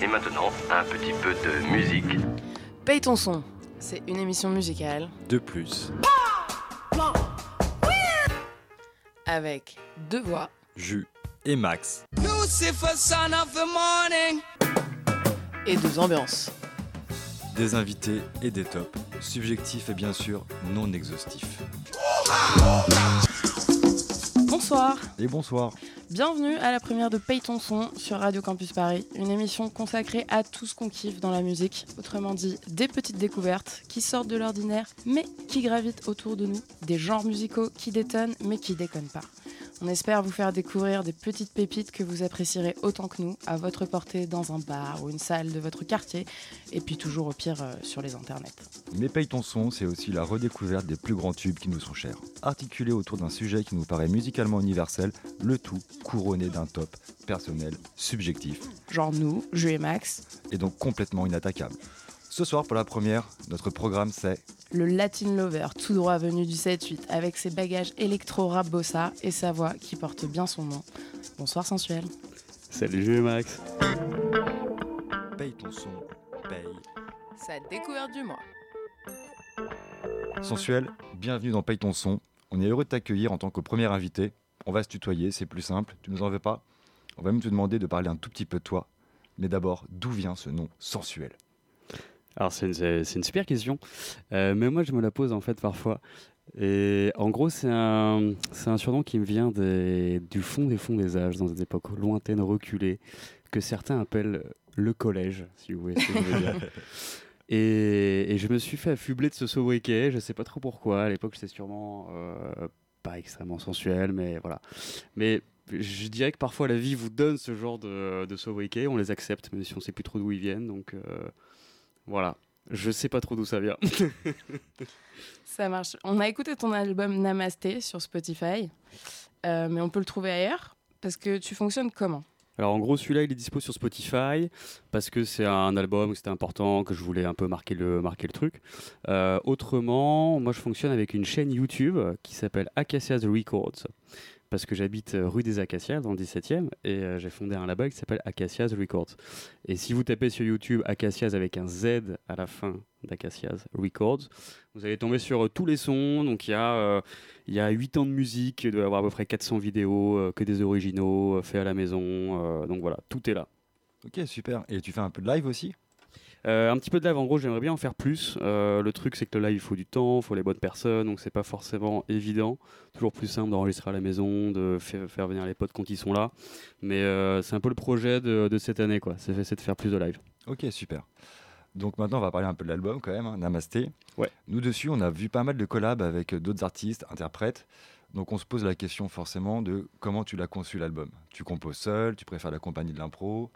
Et maintenant, un petit peu de musique. Paye ton son, c'est une émission musicale De plus, avec deux voix, Jus et Max. Lucifer, son of the morning. et deux ambiances. Des invités et des tops. Subjectifs et bien sûr non exhaustifs. Bonsoir, Et bonsoir. Bienvenue à la première de Paye ton son sur Radio Campus Paris, une émission consacrée à tout ce qu'on kiffe dans la musique, autrement dit des petites découvertes qui sortent de l'ordinaire mais qui gravitent autour de nous, des genres musicaux qui détonnent mais qui déconnent pas. On espère vous faire découvrir des petites pépites que vous apprécierez autant que nous, à votre portée dans un bar ou une salle de votre quartier, et puis toujours au pire euh, sur les internets. Mais Paye ton son, c'est aussi la redécouverte des plus grands tubes qui nous sont chers. Articulés autour d'un sujet qui nous paraît musicalement universel, le tout couronné d'un top personnel, subjectif Genre nous, Jus et Max, et donc complètement inattaquable. Ce soir, pour la première, notre programme c'est le Latin Lover, tout droit venu du 7-8, avec ses bagages électro-rap bossa et sa voix qui porte bien son nom. Bonsoir sensuel. Salut Max. Paye ton son, paye. Sa découverte du mois. Sensuel, bienvenue dans Paye ton son. On est heureux de t'accueillir en tant que premier invité. On va se tutoyer, c'est plus simple, tu nous en veux pas? On va même te demander de parler un tout petit peu de toi. Mais d'abord, d'où vient ce nom sensuel? Alors c'est une, une super question, Euh, mais moi je me la pose en fait parfois. Et en gros c'est un, surnom qui me vient des- du fond des fonds des âges, dans des époques lointaines, reculées, que certains appellent le collège, si vous voyez ce que je veux dire. Et, et je me suis fait affubler de ce sobriquet, je sais pas trop pourquoi, à l'époque c'était sûrement euh, pas extrêmement sensuel, mais voilà. Mais je dirais que parfois la vie vous donne ce genre de, de sobriquets, on les accepte, même si on sait plus trop d'où ils viennent, donc... euh, voilà. Je sais pas trop d'où ça vient. Ça marche. On a écouté ton album Namasté sur Spotify, euh, mais on peut le trouver ailleurs parce que tu fonctionnes comment? Alors en gros, celui-là, il est dispo sur Spotify parce que c'est un album où c'était important, que je voulais un peu marquer le, marquer le truc. Euh, autrement, moi je fonctionne avec une chaîne YouTube qui s'appelle Acacias Records parce que j'habite euh, rue des Acacias dans le 17e et euh, j'ai fondé un label qui s'appelle Acacias Records. Et si vous tapez sur YouTube Acacias avec un Z à la fin d'Acacias Records, vous allez tomber sur euh, tous les sons. Donc il y a il y a 8 ans de musique, il doit y avoir à peu près 400 vidéos, que des originaux, faits à la maison. donc voilà, tout est là. Ok, super. Et tu fais un peu de live aussi? Euh, un petit peu de live, en gros, j'aimerais bien en faire plus. Euh, le truc, c'est que le live, il faut du temps, il faut les bonnes personnes, donc c'est pas forcément évident. Toujours plus simple d'enregistrer à la maison, de fa- faire venir les potes quand ils sont là. Mais euh, c'est un peu le projet de, de cette année, quoi. C'est de faire plus de live. Ok, super. Donc maintenant, on va parler un peu de l'album quand même, hein, Namasté. Ouais. Nous dessus, on a vu pas mal de collabs avec d'autres artistes, interprètes. Donc on se pose la question forcément de comment tu l'as conçu l'album? Tu composes seul, tu préfères la compagnie de l'impro,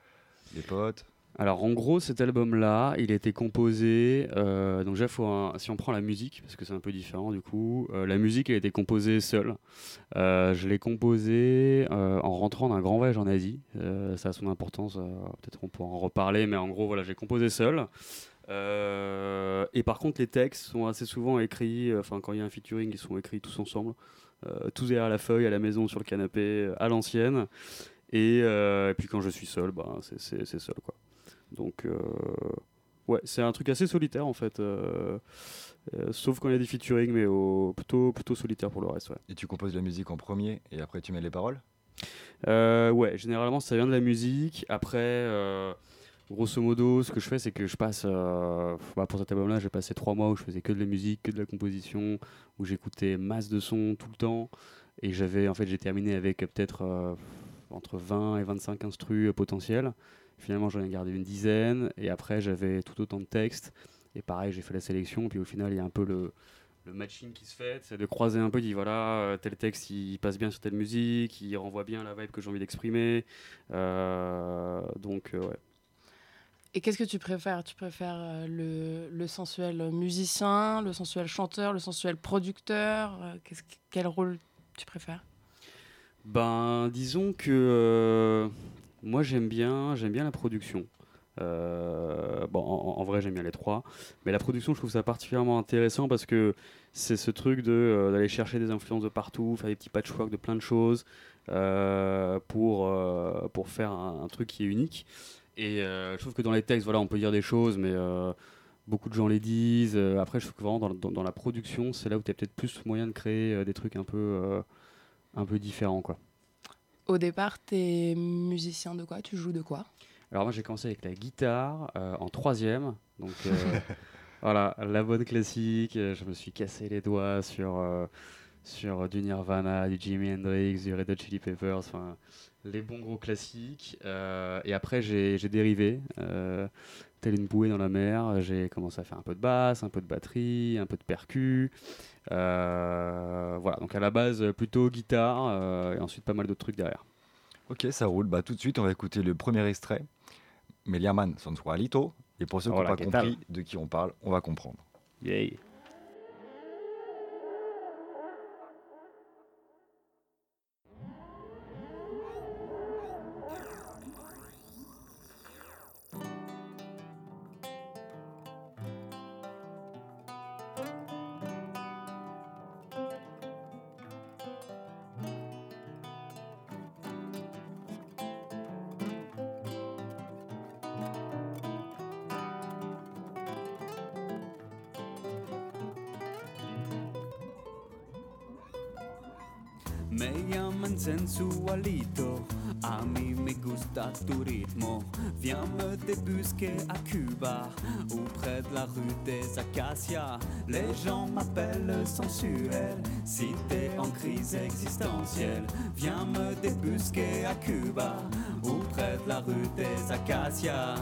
les potes? Alors en gros, cet album-là, il a été composé. euh, donc déjà, si on prend la musique, parce que c'est un peu différent du coup, euh, la musique elle a été composée seule. Euh, je l'ai composée en rentrant d'un grand voyage en Asie. Ça a son importance. Peut-être on pourra en reparler, mais en gros, voilà, j'ai composé seul. Et par contre, les textes sont assez souvent écrits. Enfin, quand il y a un featuring, ils sont écrits tous ensemble, tous derrière la feuille, à la maison, sur le canapé, à l'ancienne. Et, puis quand je suis seul, bah, c'est seul quoi. Donc, euh, ouais, c'est un truc assez solitaire en fait. euh, euh, sauf quand il y a des featuring, mais au, plutôt, plutôt solitaire pour le reste. Ouais. et tu composes la musique en premier et après tu mets les paroles? Ouais, généralement ça vient de la musique. Après, grosso modo, ce que je fais, c'est que je passe. euh, bah, pour cet album-là, j'ai passé trois mois où je faisais que de la musique, que de la composition, où j'écoutais masse de sons tout le temps. Et j'avais, en fait, j'ai terminé avec peut-être euh, entre 20 et 25 instrus potentiels. Finalement, j'en ai gardé une dizaine. Et après, j'avais tout autant de textes. Et pareil, j'ai fait la sélection. Puis au final, il y a un peu le, le matching qui se fait. C'est de croiser un peu, dit voilà, euh, tel texte, il passe bien sur telle musique, il renvoie bien la vibe que j'ai envie d'exprimer. Euh, donc, euh, ouais. Et qu'est-ce que tu préfères? Tu préfères le, le sensuel musicien, le sensuel chanteur, le sensuel producteur? Quel rôle tu préfères? Ben, disons que euh, moi j'aime bien, j'aime bien la production. Euh, bon, en, vrai j'aime bien les trois, mais la production je trouve ça particulièrement intéressant parce que c'est ce truc de euh, d'aller chercher des influences de partout, faire des petits patchwork de plein de choses euh, pour pour faire un, truc qui est unique. Et je trouve que dans les textes, voilà, on peut dire des choses, mais beaucoup de gens les disent. Après, je trouve que vraiment dans, dans- la production, c'est là où tu as peut-être plus moyen de créer des trucs un peu, un peu différents. Quoi. Au départ, t'es musicien de quoi? Tu joues de quoi? Alors moi j'ai commencé avec la guitare euh, en troisième, donc euh, voilà la bonne classique. Je me suis cassé les doigts sur euh, sur du Nirvana, du Jimi Hendrix, du Red Hot Chili Peppers, enfin les bons gros classiques. Euh, et après j'ai dérivé, euh, tel une bouée dans la mer. J'ai commencé à faire un peu de basse, un peu de batterie, un peu de percu. Euh, voilà donc à la base plutôt guitare euh, et ensuite pas mal d'autres trucs derrière. Ok, ça roule. Bah, tout de suite, on va écouter le premier extrait. Meliaman Sensualito. Et pour ceux qui n'ont Hola, pas ¿qué compris de qui on parle, on va comprendre. Yay. Me Viens me débusquer à Cuba, ou près de la rue des Acacias. Les gens m'appellent sensuel, si t'es en crise existentielle. Viens me débusquer à Cuba, ou près de la rue des Acacias.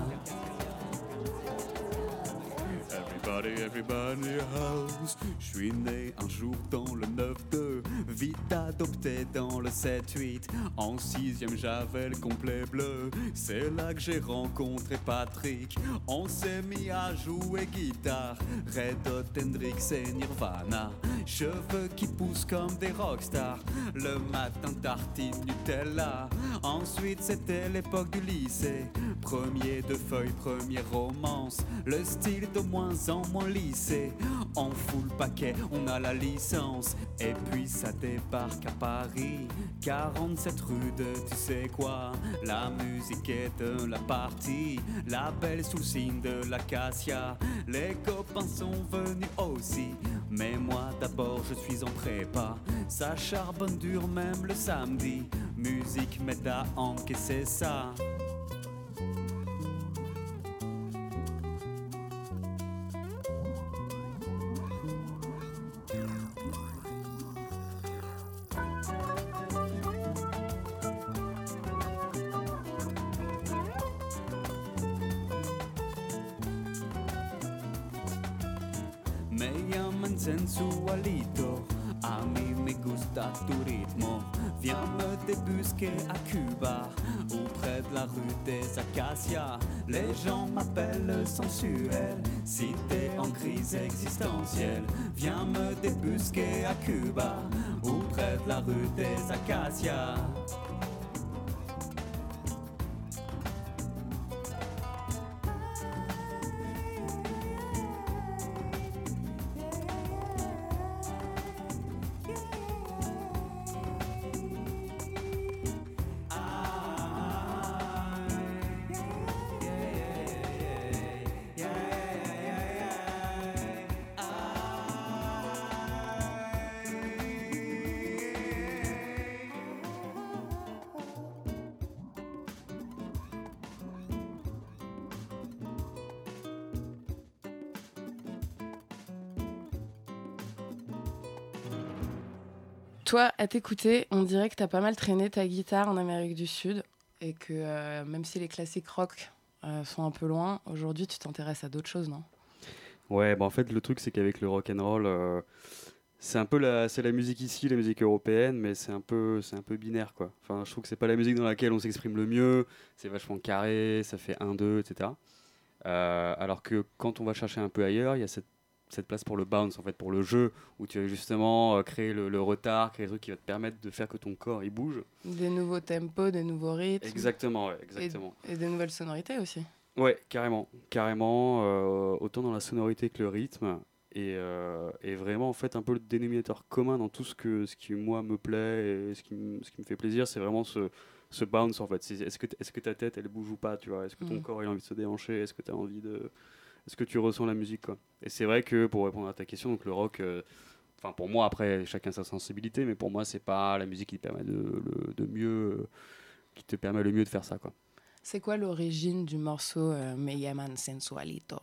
Everybody, house. Je suis né un jour dans le 9-2, vite adopté dans le 7-8. En sixième, j'avais le complet bleu. C'est là que j'ai rencontré Patrick. On s'est mis à jouer guitare. Red Hot, Hendrix et Nirvana. Cheveux qui poussent comme des rockstars. Le matin, tartine Nutella. Ensuite, c'était l'époque du lycée. Premier de feuilles, première romance. Le style de moins en moins lissé. On paquet, on a la licence. Et puis ça débarque à Paris. 47 rue de tu sais quoi. La musique est de la partie. La belle sous signe de l'acacia. Les copains sont venus aussi. Mais moi d'abord je suis en prépa. Ça charbonne dur même le samedi. Musique m'aide à encaisser ça. M'appellent sensuel, si t'es en crise existentielle. Viens me débusquer à Cuba, ou près de la rue des Acacias. Toi, à t'écouter, on dirait que t'as pas mal traîné ta guitare en Amérique du Sud et que euh, même si les classiques rock euh, sont un peu loin, aujourd'hui tu t'intéresses à d'autres choses, non? Ouais, bah en fait, le truc, c'est qu'avec le rock and roll, c'est un peu la, c'est la musique ici, la musique européenne, mais c'est un peu, c'est un peu binaire, quoi. Enfin, je trouve que c'est pas la musique dans laquelle on s'exprime le mieux. C'est vachement carré, ça fait 1, 2, etc. Euh, alors que quand on va chercher un peu ailleurs, il y a cette, cette place pour le bounce, en fait, pour le jeu, où tu vas justement euh, créer le, le retard, créer des trucs qui va te permettre de faire que ton corps il bouge. Des nouveaux tempos, des nouveaux rythmes. Exactement, ouais, exactement. Et des nouvelles sonorités aussi. Ouais, carrément, carrément, euh, autant dans la sonorité que le rythme, et, euh, et vraiment en fait un peu le dénominateur commun dans tout ce que ce qui moi me plaît et ce qui, me- ce qui me fait plaisir, c'est vraiment ce, ce bounce en fait. Est-ce que, t- est-ce que ta tête elle bouge ou pas, tu vois? Est-ce que ton Mm. corps il a envie de se déhancher? Est-ce que tu as envie de. Est-ce que tu ressens la musique quoi Et c'est vrai que pour répondre à ta question, donc le rock. euh, Enfin, pour moi, après, chacun sa sensibilité, mais pour moi, c'est pas la musique qui te permet de, mieux, euh, qui te permet le mieux de faire ça, quoi. C'est quoi l'origine du morceau euh, Me llaman sensualito?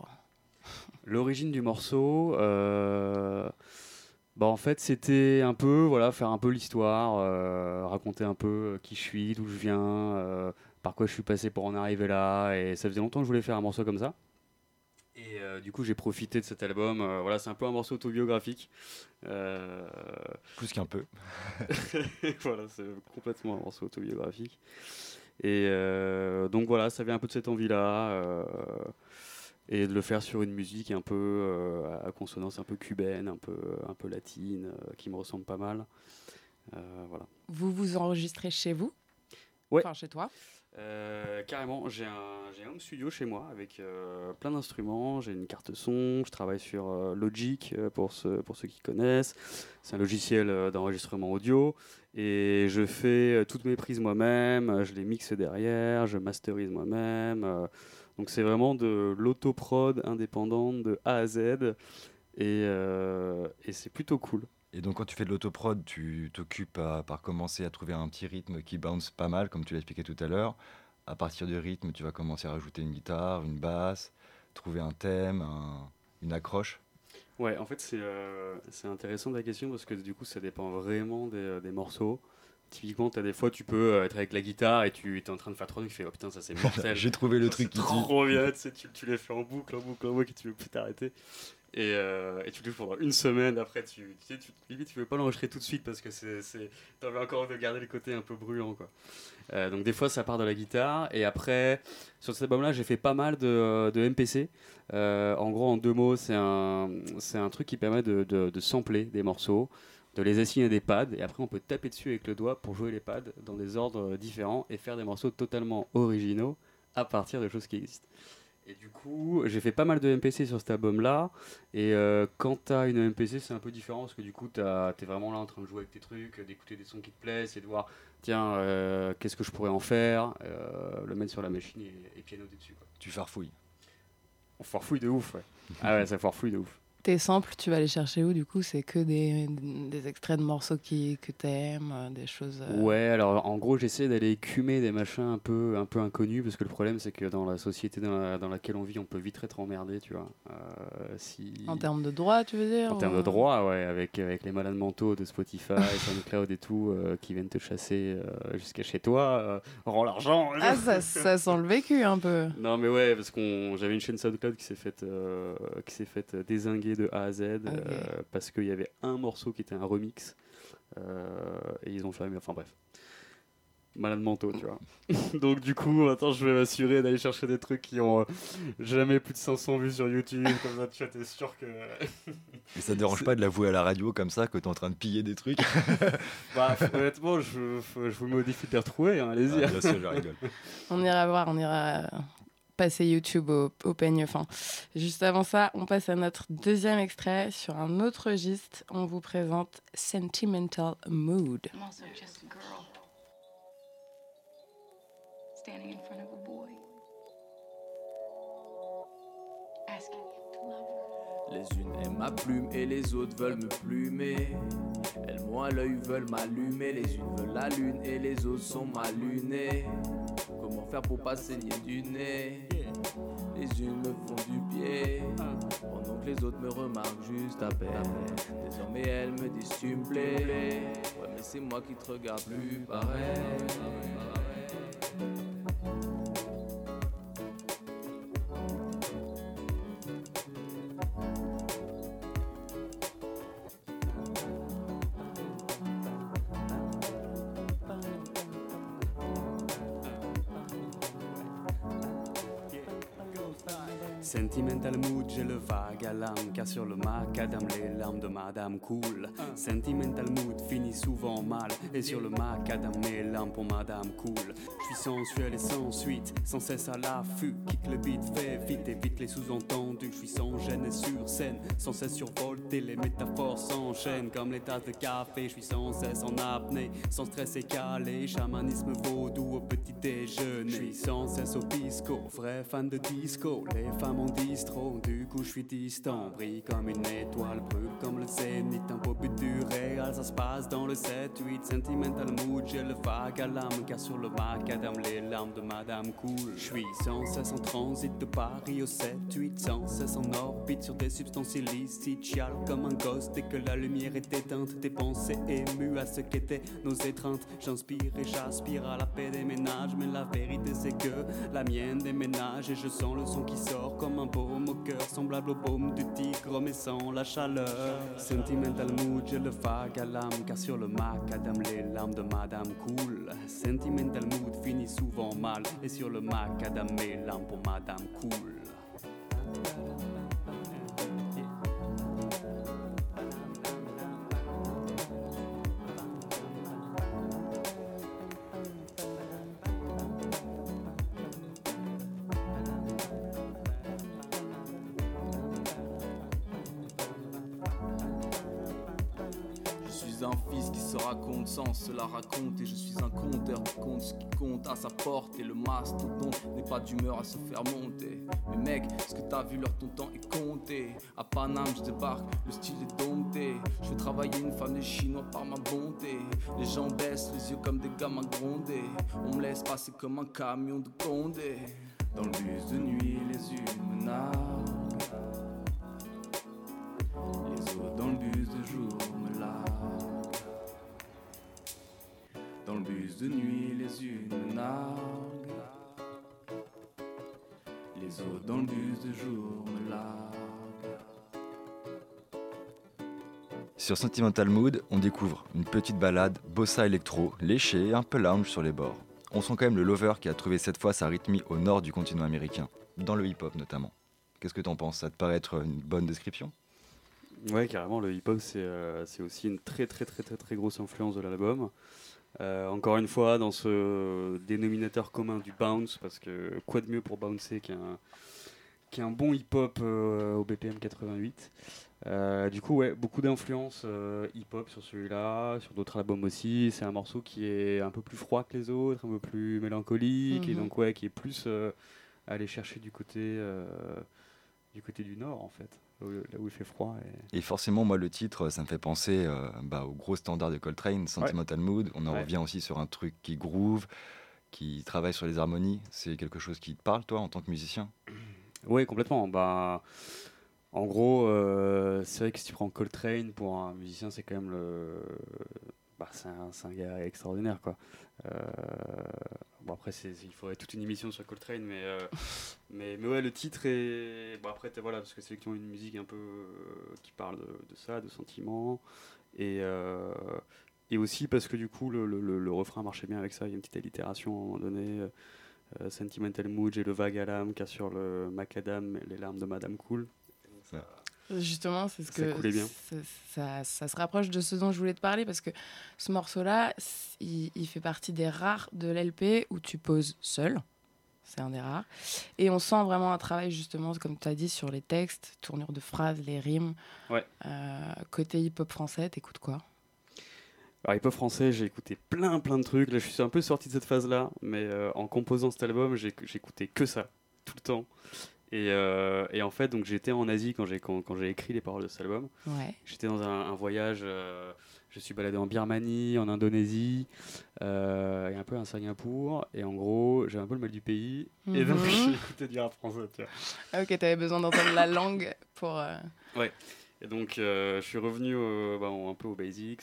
L'origine du morceau, euh, bah en fait, c'était un peu, voilà, faire un peu l'histoire, euh, raconter un peu qui je suis, d'où je viens, par quoi je suis passé pour en arriver là. Et ça faisait longtemps que je voulais faire un morceau comme ça. Et euh, du coup, j'ai profité de cet album. euh, voilà, c'est un peu un morceau autobiographique. Euh, Plus qu'un peu. voilà, c'est complètement un morceau autobiographique. Et euh, donc voilà, ça vient un peu de cette envie-là. euh, et de le faire sur une musique un peu euh, à consonance un peu cubaine, un peu, un peu latine, euh, qui me ressemble pas mal. Euh, voilà. Vous vous enregistrez chez vous? Ouais. Enfin, chez toi? Euh, carrément, j'ai un, j'ai un studio chez moi avec euh, plein d'instruments. J'ai une carte son. Je travaille sur euh, Logic pour, ceux, pour ceux qui connaissent. C'est un logiciel d'enregistrement audio. Et je fais toutes mes prises moi-même. Je les mixe derrière. Je masterise moi-même. donc c'est vraiment de l'autoprod indépendante de A à Z. Et, et c'est plutôt cool. Et donc, quand tu fais de l'autoprod, tu t'occupes par commencer à trouver un petit rythme qui bounce pas mal, comme tu l'as expliqué tout à l'heure. À partir du rythme, tu vas commencer à rajouter une guitare, une basse, trouver un thème, un- une accroche. Ouais, en fait, c'est euh, intéressant ta question parce que du coup, ça dépend vraiment des, euh, des morceaux. Typiquement, tu as des fois, tu peux euh, être avec la guitare et tu es en train de faire trois trucs, tu fais oh putain, ça c'est mortel. J'ai trouvé le truc qui trop bien, tu, sais, tu, tu les fais en boucle, en boucle, en boucle et tu veux plus t'arrêter. Et, euh, et tu le fais pendant une semaine, après, tu, tu tu, limite, tu veux pas l'enregistrer tout de suite parce que c'est, c'est, t'as envie encore de garder le côté un peu brûlant, quoi. Euh, donc des fois, ça part de la guitare et après, sur cet album-là, j'ai fait pas mal de, de MPC. Euh, en gros, en deux mots, c'est un, c'est un truc qui permet de, de, de sampler des morceaux, de les assigner à des pads, et après on peut taper dessus avec le doigt pour jouer les pads dans des ordres différents et faire des morceaux totalement originaux à partir de choses qui existent. Et du coup, j'ai fait pas mal de MPC sur cet album-là. Et euh, quand t'as une MPC, c'est un peu différent parce que du coup, t'es vraiment là en train de jouer avec tes trucs, d'écouter des sons qui te plaisent et de voir, tiens, euh, qu'est-ce que je pourrais en faire, euh, le mettre sur la machine et, et pianoter dessus. Quoi. Tu farfouilles. On farfouille de ouf, ouais. ah ouais, ça farfouille de ouf. Tes samples, tu vas les chercher où du coup? C'est que des, des extraits de morceaux qui, que t'aimes, euh, des choses. euh, Ouais, alors en gros, j'essaie d'aller écumer des machins un peu, un peu inconnus parce que le problème, c'est que dans la société dans, la- dans laquelle on vit, on peut vite être emmerdé, tu vois. Euh, si... En termes de droit, tu veux dire En termes de droit, ouais, avec, avec les malades mentaux de Spotify, SoundCloud et tout, euh, qui viennent te chasser jusqu'à chez toi, rends l'argent. Ah, ça, ça sent le vécu un peu. Non mais ouais, parce qu'on j'avais une chaîne SoundCloud qui s'est faite qui s'est faite désinguer de A à Z euh, parce qu'il y avait un morceau qui était un remix euh, et ils ont fermé. Enfin bref, malade mentaux, tu vois. Donc du coup, maintenant je vais m'assurer d'aller chercher des trucs qui ont euh, jamais plus de 500 vues sur YouTube. Comme ça, tu vois, t'es sûr que. Et ça te dérange pas de l'avouer à la radio comme ça que t'es en train de piller des trucs? Bah, honnêtement, je, je vous modifie de les retrouver. hein, Allez-y. Ah, Bien sûr, je rigole. On ira voir, on ira passer YouTube au, au peigne fin. Juste avant ça, on passe à notre deuxième extrait. Sur un autre registre, on vous présente Sentimental Mood. I'm also just a girl standing in front of a boy asking him to love her. Les unes aiment ma plume et les autres veulent me plumer. Elles m'ont à l'œil, veulent m'allumer. Les unes veulent la lune et les autres sont mal lunées. Pour pas saigner du nez Les unes me font du pied. Pendant que les autres me remarquent juste à peine. Désormais elles me disent tu me plais. Ouais mais c'est moi qui te regarde plus pareil. Vague à l'âme, car sur le macadam, les larmes de madame cool. Sentimental mood finit souvent mal, et sur le macadam, mes larmes pour madame cool. Je suis sensuel et sans suite, sans cesse à l'affût, kick le beat, fait vite, évite les sous-entendus. Je suis sans gêne et sur scène, sans cesse survolté, les métaphores s'enchaînent comme les tasses de café. Je suis sans cesse en apnée, sans stress et calé, chamanisme vaudou au petit déjeuner. Je suis sans cesse au pisco, vrai fan de disco, les femmes en distro, du coup je suis distant, brille comme une étoile, brûle comme le zénith, un beau but du réel, ça se passe dans le 7-8, sentimental mood, j'ai le vague à l'âme, car sur le macadam, les larmes de madame cool. Je suis sans cesse en transit de Paris au 7-8, sans cesse en orbite sur des substances illicites, chiale comme un gosse dès que la lumière est éteinte, tes pensées émues à ce qu'étaient nos étreintes, j'inspire et j'aspire à la paix des ménages, mais la vérité c'est que la mienne déménage et je sens le son qui sort comme un baume au cœur, semblable au baume du tigre mais sans la chaleur. Sentimental mood, j'ai le vague à l'âme, car sur le macadam, les larmes de madame cool. Sentimental mood finit souvent mal, et sur le macadam, mes larmes pour madame cool. Se raconte sans cela raconter. Je suis un conteur qui compte ce qui compte à sa porte. Et le mastodonte n'est pas d'humeur à se faire monter. Mais mec, est-ce que t'as vu leur ton temps est compté À Paname, je débarque, le style est dompté. Je fais travailler une femme des chinois par ma bonté. Les gens baissent les yeux comme des gamins grondés. On me laisse passer comme un camion de condé. Dans le bus de nuit, les unes me. Les autres dans le bus de jour Dans le bus de nuit, les unes me narguent. Les autres dans le bus de jour me larguent. Sur Sentimental Mood, on découvre une petite balade bossa électro, léchée, un peu lounge sur les bords. On sent quand même le lover qui a trouvé cette fois sa rythmie au nord du continent américain, dans le hip-hop notamment. Qu'est-ce que t'en penses? Ça te paraît être une bonne description? Ouais, carrément, le hip-hop, c'est euh, c'est aussi une très très très très très grosse influence de l'album. Euh, encore une fois, dans ce dénominateur commun du bounce, parce que quoi de mieux pour bouncer qu'un bon hip-hop euh, au BPM 88. Euh, du coup, ouais, beaucoup d'influence euh, hip-hop sur celui-là, sur d'autres albums aussi. C'est un morceau qui est un peu plus froid que les autres, un peu plus mélancolique, et Mhm. donc ouais, qui est plus aller chercher du côté du côté du nord en fait, là où, il fait froid. Et... Et forcément, moi, le titre, ça me fait penser euh, bah, au gros standard de Coltrane, Sentimental Mood. On en Ouais. revient aussi sur un truc qui groove, qui travaille sur les harmonies. C'est quelque chose qui te parle, toi, en tant que musicien? Oui, complètement. Bah, en gros, euh, c'est vrai que si tu prends Coltrane pour un musicien, c'est quand même le. Bah, c'est un, gars extraordinaire, quoi. Euh, Bon, après, c'est- il faudrait toute une émission sur Coltrane, mais, euh, mais, mais ouais, le titre est. Bon, après, voilà, parce que c'est effectivement une musique un peu euh, qui parle de, de ça, de sentiments. Et, euh, et aussi parce que du coup, le, le- le- le refrain marchait bien avec ça. Il y a une petite allitération à un moment donné. Sentimental Mood, j'ai le vague à l'âme, car sur le macadam, les larmes de Madame Cool. Justement, c'est ce Ça que bien. Ça, ça- ça se rapproche de ce dont je voulais te parler parce que ce morceau-là, il, il fait partie des rares de l'LP où tu poses seul. C'est un des rares. Et on sent vraiment un travail, justement, comme tu as dit, sur les textes, tournure de phrases, les rimes. Ouais. Euh, côté hip-hop français, t'écoutes quoi? Alors, hip-hop français, j'ai écouté plein plein de trucs. Là, je suis un peu sorti de cette phase-là, mais euh, en composant cet album, j'ai j'ai écouté que ça, tout le temps. Et, euh, et en fait, donc j'étais en Asie quand j'ai quand, quand j'ai écrit les paroles de cet album. Ouais. J'étais dans un, un voyage. euh, je suis baladé en Birmanie, en Indonésie, euh, et un peu à Singapour. Et en gros, j'ai un peu le mal du pays. Et donc, Mhm. j'ai écouté du rap français. Tu vois. Ah, ok, t'avais besoin d'entendre la langue pour. euh, Et donc, je suis revenu bah, un peu aux basics,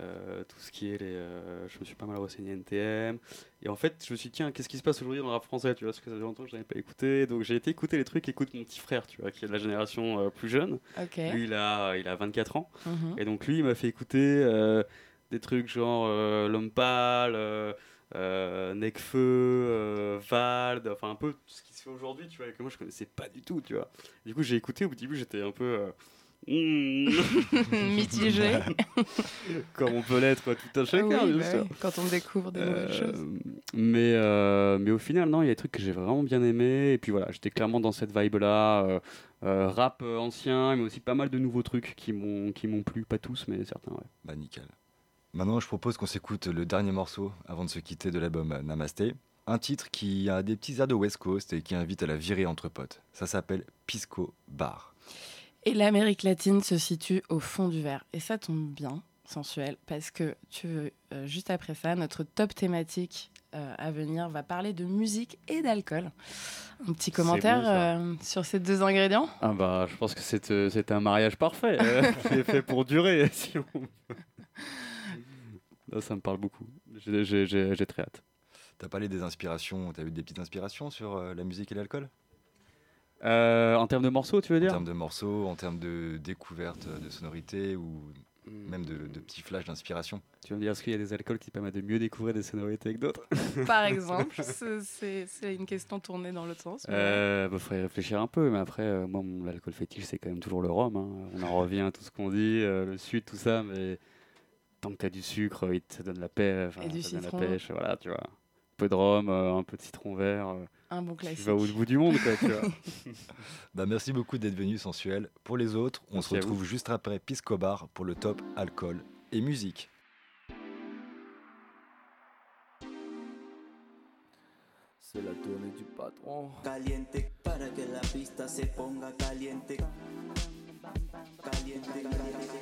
euh, tout ce qui est les. euh, je me suis pas mal renseigné NTM. Et en fait, je me suis dit, tiens, qu'est-ce qui se passe aujourd'hui dans le rap français Tu vois, parce que ça fait longtemps que je n'avais pas écouté. Donc, j'ai été écouter les trucs qu'écoute mon petit frère, tu vois, qui est de la génération euh, plus jeune. Ok. Lui, il a, il a 24 ans. Mhm. Et donc, lui, il m'a fait écouter des trucs genre L'homme pâle. Necfeu, Vald, enfin un peu tout ce qui se fait aujourd'hui, tu vois, et que moi je connaissais pas du tout, tu vois. Du coup, j'ai écouté au début, j'étais un peu. Hmm, Mitigé. comme on peut l'être tout un chacun, Oui, bien bah oui, Quand on découvre des nouvelles Euh, choses. mais, euh, mais au final, non, il y a des trucs que j'ai vraiment bien aimé. Et puis voilà, j'étais clairement dans cette vibe-là. euh, rap ancien, mais aussi pas mal de nouveaux trucs qui m'ont qui m'ont plu, pas tous, mais certains, ouais. Bah nickel. Maintenant, je propose qu'on s'écoute le dernier morceau avant de se quitter de l'album Namasté. Un titre qui a des petits airs de West Coast et qui invite à la virée entre potes. Ça s'appelle Pisco Bar. Et l'Amérique latine se situe au fond du verre. Et ça tombe bien, sensuel, parce que tu, euh, juste après ça, notre top thématique euh, à venir va parler de musique et d'alcool. Un petit commentaire euh, sur ces deux ingrédients? Ah bah, je pense que c'est euh, un mariage parfait. euh, c'est fait pour durer, si on peut. Là, ça me parle beaucoup. J'ai- très hâte. T'as parlé des inspirations, t'as eu des petites inspirations sur euh, la musique et l'alcool? Euh, en termes de morceaux, tu veux En dire termes de morceaux, en termes de découverte de sonorités ou Hmm. même de, de petits flashs d'inspiration Tu veux me dire, est-ce qu'il y a des alcools qui permettent de mieux découvrir des sonorités que d'autres Par exemple, c'est- une question tournée dans l'autre sens. mais- Euh, bah, faudrait réfléchir un peu, mais après, euh, moi, mon alcool fétiche, c'est quand même toujours le rhum. hein. On en revient à tout ce qu'on dit, euh, le sud, tout ça, mais tant que t'as du sucre, il te donne la paix, enfin, Et du ça donne la pêche, voilà, tu vois. Un peu de rhum, euh, un peu de citron vert, euh, Un bon tu classique. vas au bout du monde, quoi, tu vois. Bah merci beaucoup d'être venu sensuel. Pour les autres, on Merci se retrouve juste après Pisco Bar pour le top alcool et musique. C'est la tournée du patron. Caliente para que la pista se ponga caliente. Caliente, caliente.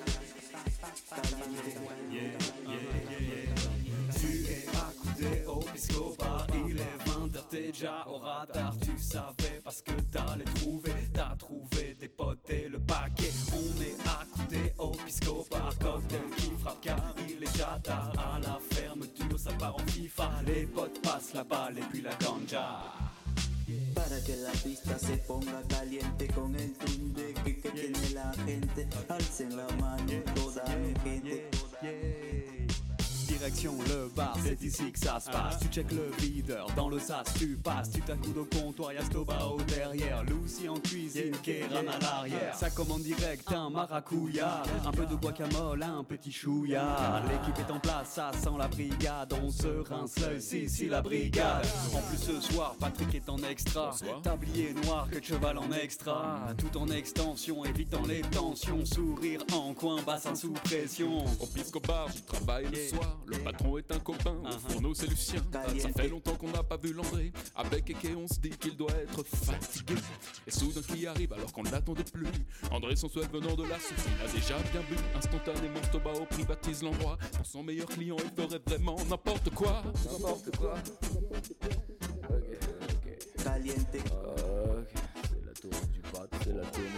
Tu es accoudé au pisco bar, il est 20h, t'es déjà au radar. Tu savais parce que t'allais trouver, t'as trouvé des potes et le paquet. On est accoudé au pisco bar, cocktail qui frappe car il est déjà tard. À la fermeture, ça part en FIFA. Les potes passent la balle et puis la ganja. Para que la pista se ponga caliente con el tunde que, que tiene la gente. Alcen la mano toda mi gente. Direction le bar, c'est ici que ça se passe. Tu check le videur, dans le sas tu passes. Tu t'accoudes au comptoir, y'a Stobao derrière. Lucy en cuisine, Kéran à l'arrière. Ça commande direct un maracouya. Un peu de guacamole, un petit chouïa. L'équipe est en place, ça sent la brigade. On se rince l'œil, si, si la brigade. En plus ce soir, Patrick est en extra. Tablier noir que de cheval en extra. Tout en extension, évitant les tensions. Sourire en coin, bassin sous pression. Au Pisco Bar, j'y travaille le soir. Le patron est un copain, Uh-huh. au fourneau c'est Lucien. Ça fait longtemps qu'on n'a pas vu Landré. Avec Eke, on se dit qu'il doit être fatigué. Et soudain qui arrive alors qu'on ne l'attendait plus. André, son souhait venant de la source, il a déjà bien bu. Instantanément, Stobao privatise l'endroit. Pour son meilleur client, il ferait vraiment n'importe quoi. N'importe quoi. Caliente. Ok, c'est la tournée du patron. C'est la tournée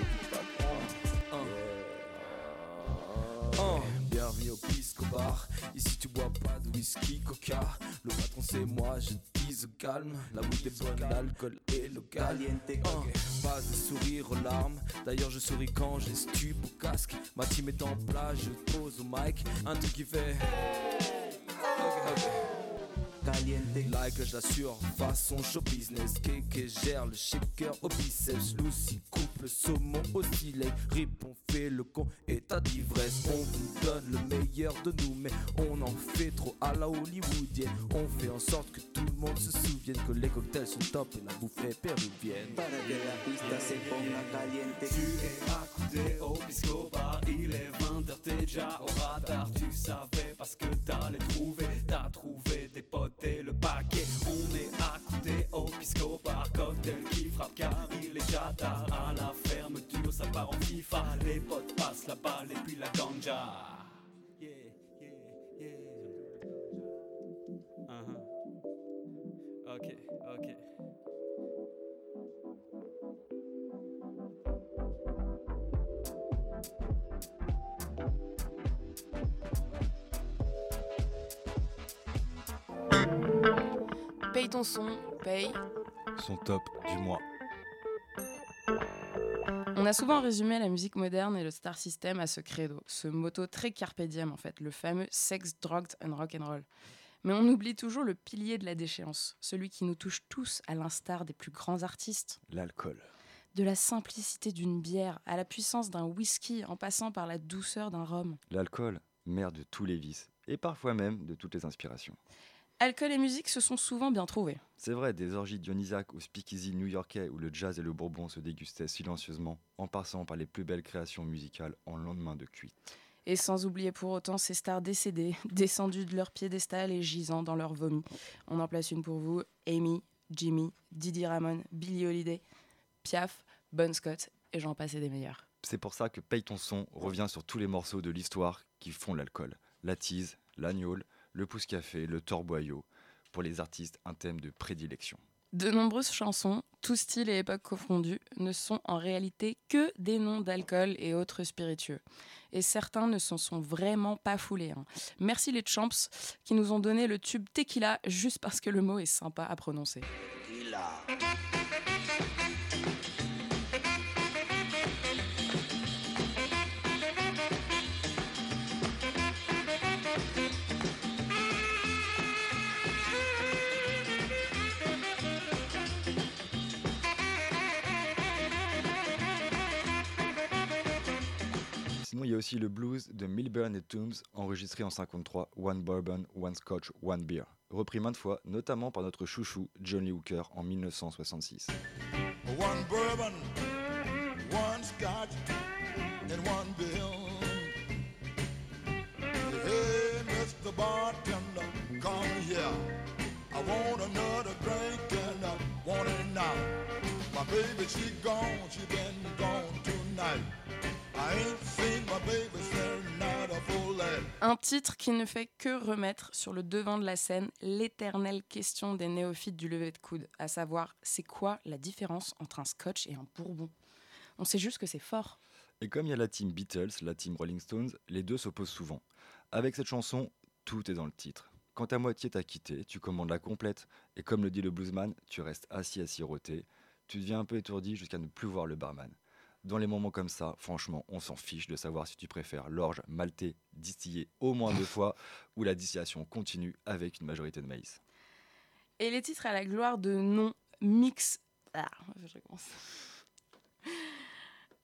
Au Pisco Bar. Ici tu bois pas de whisky, coca. Le patron c'est moi, je dis au calme. La weed est bonne, l'alcool est local. Pas de sourire aux larmes. D'ailleurs, je souris quand j'ai stup au casque. Ma team est en place, je pose au mic. Un truc qui fait. Caliente. Like je l'assure, façon show business Kéké gère le shaker au biceps Lucy coupe le saumon au filet Rip on fait le con état d'ivresse On vous donne le meilleur de nous Mais on en fait trop à la hollywoodienne On fait en sorte que tout le monde se souvienne Que les cocktails sont top et la bouffe est péruvienne Para que la pista se ponga caliente. Tu es accoudé au Pisco Bar, il est 20h, t'es déjà au radar. Tu savais parce que t'allais trouver, t'as trouvé des potes le paquet. On est accoudé au Pisco Bar, cocktail qui frappe car il est tard. À la fermeture, ça part en FIFA. Les potes passent la balle et puis la ganja. Paye ton son, paye. Son top du mois. On a souvent résumé la musique moderne et le star system à ce credo, ce motto très carpe diem en fait, le fameux sex, drugs and rock and roll. Mais on oublie toujours le pilier de la déchéance, celui qui nous touche tous à l'instar des plus grands artistes. L'alcool. De la simplicité d'une bière à la puissance d'un whisky en passant par la douceur d'un rhum. L'alcool, mère de tous les vices, et parfois même de toutes les inspirations. Alcool et musique se sont souvent bien trouvés. C'est vrai, des orgies dionysaques au speakeasy new-yorkais où le jazz et le bourbon se dégustaient silencieusement, en passant par les plus belles créations musicales en lendemain de cuite. Et sans oublier pour autant ces stars décédées, descendues de leur piédestal et gisant dans leur vomi. On en place une pour vous Amy, Jimmy, Didi Ramon, Billie Holiday, Piaf, Bon Scott, et j'en passais des meilleurs. C'est pour ça que Paye ton son revient sur tous les morceaux de l'histoire qui font l'alcool. La tease, l'agnole, le pouce café, le torboyau, pour les artistes un thème de prédilection. De nombreuses chansons, tous styles et époques confondus, ne sont en réalité que des noms d'alcool et autres spiritueux. Et certains ne s'en sont vraiment pas foulés. hein. Merci les Champs qui nous ont donné le tube tequila juste parce que le mot est sympa à prononcer. Sinon, il y a aussi le blues de Milburn et Toombs, enregistré en 53, One Bourbon, One Scotch, One Beer, repris maintes fois, notamment par notre chouchou Johnny Hooker en 1966. One bourbon, one scotch, and one bill. Hey, Mr. Bartender, come here. I want another want it now. My baby, she gone, she been gone tonight. I ain't Un titre qui ne fait que remettre sur le devant de la scène l'éternelle question des néophytes du lever de coude, à savoir c'est quoi la différence entre un scotch et un bourbon? On sait juste que c'est fort. Et comme il y a la team Beatles, la team Rolling Stones, les deux s'opposent souvent. Avec cette chanson, tout est dans le titre. Quand ta moitié t'a quitté, tu commandes la complète, et comme le dit le bluesman, tu restes assis à siroter, tu deviens un peu étourdi jusqu'à ne plus voir le barman. Dans les moments comme ça, franchement, on s'en fiche de savoir si tu préfères l'orge maltée distillée au moins deux fois ou la distillation continue avec une majorité de maïs. Et les titres à la gloire de non mix. Ah, je recommence.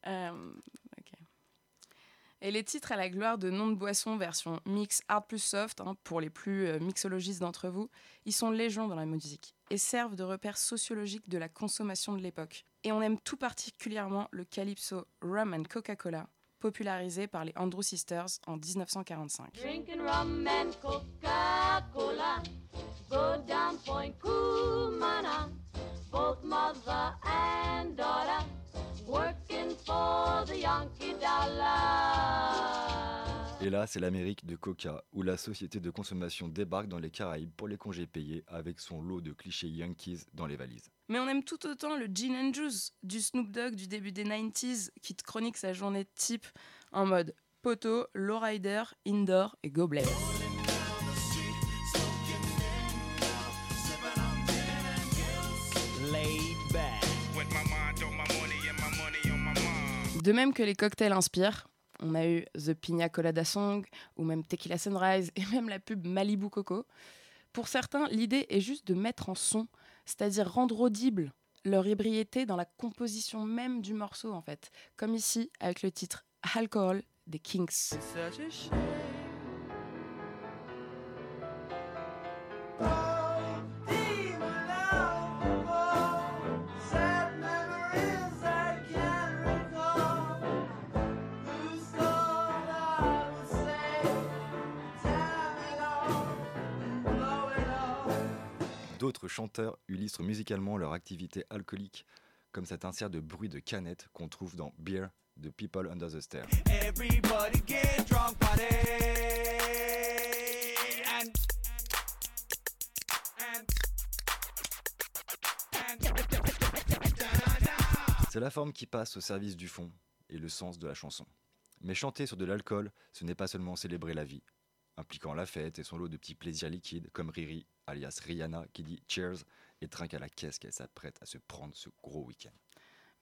Euh, ok. Et les titres à la gloire de noms de boissons version mix hard plus soft, hein, pour les plus euh, mixologistes d'entre vous, ils sont légion dans la musique et servent de repère sociologique de la consommation de l'époque. Et on aime tout particulièrement le calypso Rum and Coca-Cola, popularisé par les Andrew Sisters en 1945. Drinking rum and Coca-Cola. Go down Point Kumana. Both mother and daughter. Working for the Yankee dollar. Et là, c'est l'Amérique de Coca, où la société de consommation débarque dans les Caraïbes pour les congés payés avec son lot de clichés Yankees dans les valises. Mais on aime tout autant le gin and juice du Snoop Dogg du début des 90s qui te chronique sa journée de type en mode poteau, lowrider, indoor et gobelet. De même que les cocktails inspirent, on a eu The Pina Colada Song ou même Tequila Sunrise et même la pub Malibu Coco. Pour certains, l'idée est juste de mettre en son, c'est-à-dire rendre audible leur ébriété dans la composition même du morceau en fait, comme ici avec le titre Alcohol des Kings. D'autres chanteurs illustrent musicalement leur activité alcoolique, comme cet insert de bruit de canette qu'on trouve dans Beer de People Under the Stairs. Everybody get drunk, party. And, and, C'est la forme qui passe au service du fond et le sens de la chanson. Mais chanter sur de l'alcool, ce n'est pas seulement célébrer la vie, impliquant la fête et son lot de petits plaisirs liquides, comme Riri, alias Rihanna, qui dit cheers et trinque à la caisse qu'elle s'apprête à se prendre ce gros week-end.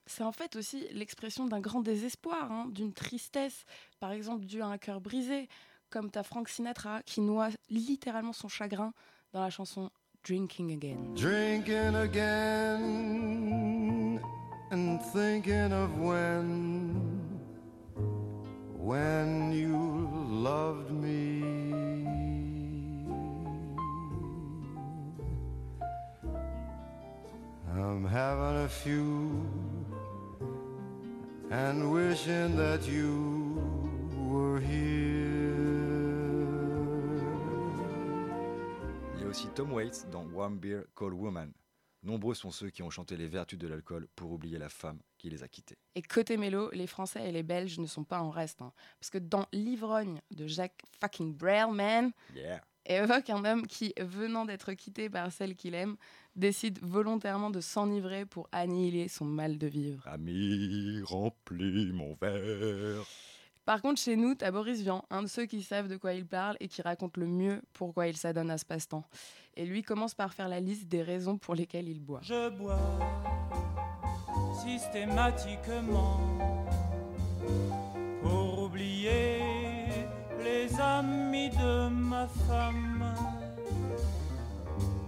C'est en fait aussi l'expression d'un grand désespoir, hein, d'une tristesse, par exemple due à un cœur brisé, comme t'as Frank Sinatra qui noie littéralement son chagrin dans la chanson Drinking Again. Drinking again and thinking of when, when you loved me. I'm having a few and wishing that you were here. Il y a aussi Tom Waits dans Warm Beer Cold Woman. Nombreux sont ceux qui ont chanté les vertus de l'alcool pour oublier la femme qui les a quittés. Et côté mélo, les Français et les Belges ne sont pas en reste. hein. parce que dans L'ivrogne de Jacques fucking Brelman, Yeah. Évoque un homme qui, venant d'être quitté par celle qu'il aime, décide volontairement de s'enivrer pour annihiler son mal de vivre. Ami, remplis mon verre. Par contre, chez nous, t'as Boris Vian, un de ceux qui savent de quoi il parle et qui raconte le mieux pourquoi il s'adonne à ce passe-temps. Et lui commence par faire la liste des raisons pour lesquelles il boit. Je bois systématiquement pour oublier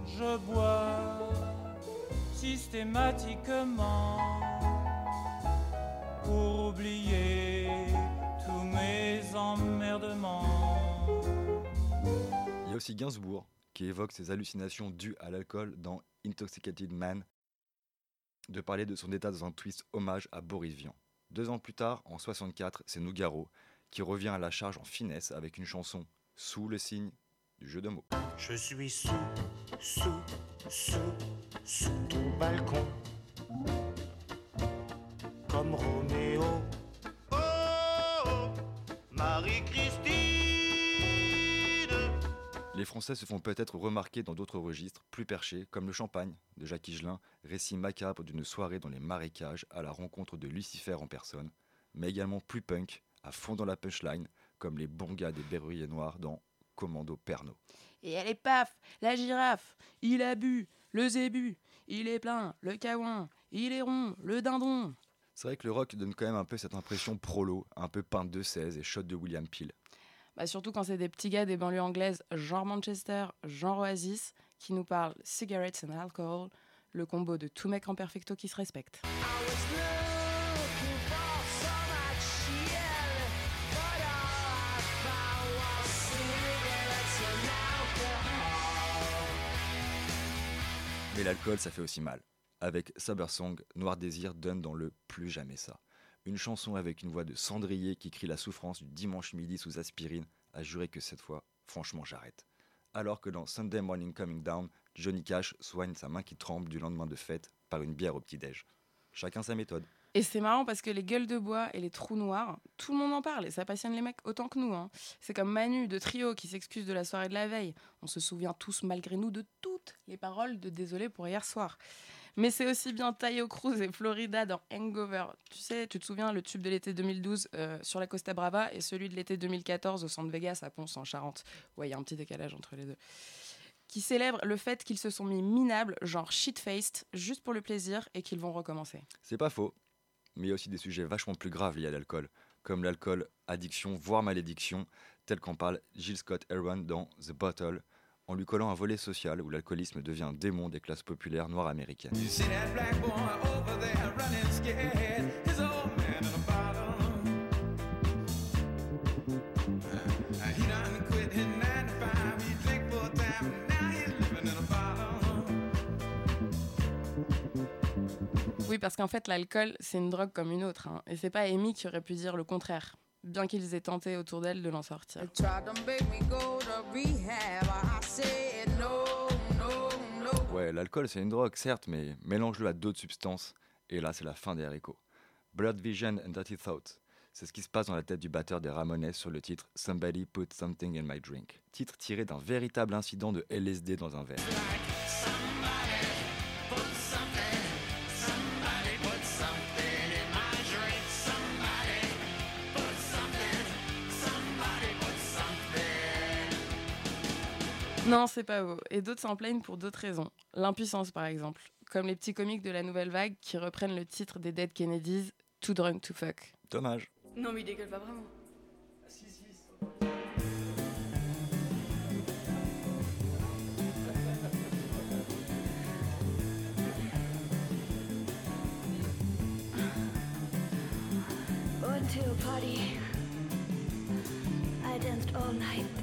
Je bois systématiquement pour oublier tous mes emmerdements. Il y a aussi Gainsbourg qui évoque ses hallucinations dues à l'alcool dans Intoxicated Man, de parler de son état dans un twist hommage à Boris Vian. Deux ans plus tard, en 64, c'est Nougaro qui revient à la charge en finesse avec une chanson sous le signe du jeu de mots. Je suis sous, sous, sous, sous ton balcon. Comme Roméo. Oh, oh, Marie-Christine. Les Français se font peut-être remarquer dans d'autres registres plus perchés, comme le champagne de Jacques Higelin, récit macabre d'une soirée dans les marécages à la rencontre de Lucifer en personne, mais également plus punk, à fond dans la punchline, comme les bons gars des Berruyers Noirs dans Commando Pernod. Et elle est paf, la girafe, il a bu, le zébu, il est plein, le caouin, il est rond, le dindon. C'est vrai que le rock donne quand même un peu cette impression prolo, un peu peinte de 16 et shot de William Peel. Bah surtout quand c'est des petits gars des banlieues anglaises, genre Manchester, genre Oasis, qui nous parlent cigarettes and alcohol, le combo de tous mecs en perfecto qui se respectent. Mais l'alcool, ça fait aussi mal. Avec Sober Song, Noir Désir donne dans le Plus jamais ça. Une chanson avec une voix de cendrier qui crie la souffrance du dimanche midi sous aspirine, a juré que cette fois, franchement, j'arrête. Alors que dans Sunday Morning Coming Down, Johnny Cash soigne sa main qui tremble du lendemain de fête par une bière au petit-déj. Chacun sa méthode. Et c'est marrant parce que les gueules de bois et les trous noirs, tout le monde en parle et ça passionne les mecs autant que nous. hein. C'est comme Manu de Trio qui s'excuse de la soirée de la veille. On se souvient tous malgré nous de les paroles de Désolé pour hier soir. Mais c'est aussi bien Tayo Cruz et Florida dans Hangover. Tu sais, tu te souviens le tube de l'été 2012 euh, sur la Costa Brava et celui de l'été 2014 au centre Vegas à Ponce en Charente. Ouais, il y a un petit décalage entre les deux. Qui célèbre le fait qu'ils se sont mis minables, genre shit-faced, juste pour le plaisir et qu'ils vont recommencer. C'est pas faux, mais il y a aussi des sujets vachement plus graves liés à l'alcool, comme l'alcool addiction, voire malédiction, tel qu'en parle Jill Scott Heron dans The Bottle, en lui collant un volet social où l'alcoolisme devient un démon des classes populaires noires américaines. Oui, parce qu'en fait, l'alcool, c'est une drogue comme une autre. hein. Et c'est pas Amy qui aurait pu dire le contraire, bien qu'ils aient tenté autour d'elle de l'en sortir. Ouais, l'alcool c'est une drogue, certes, mais mélange-le à d'autres substances, et là c'est la fin des haricots. Blood Vision and Dirty Thoughts, c'est ce qui se passe dans la tête du batteur des Ramones sur le titre Somebody Put Something in My Drink, titre tiré d'un véritable incident de LSD dans un verre. Non, c'est pas beau. Et d'autres s'en plaignent pour d'autres raisons. L'impuissance, par exemple. Comme les petits comiques de la Nouvelle Vague qui reprennent le titre des Dead Kennedys, Too Drunk to Fuck. Dommage. Non, mais il dégueule pas vraiment. Ah, I danced all night.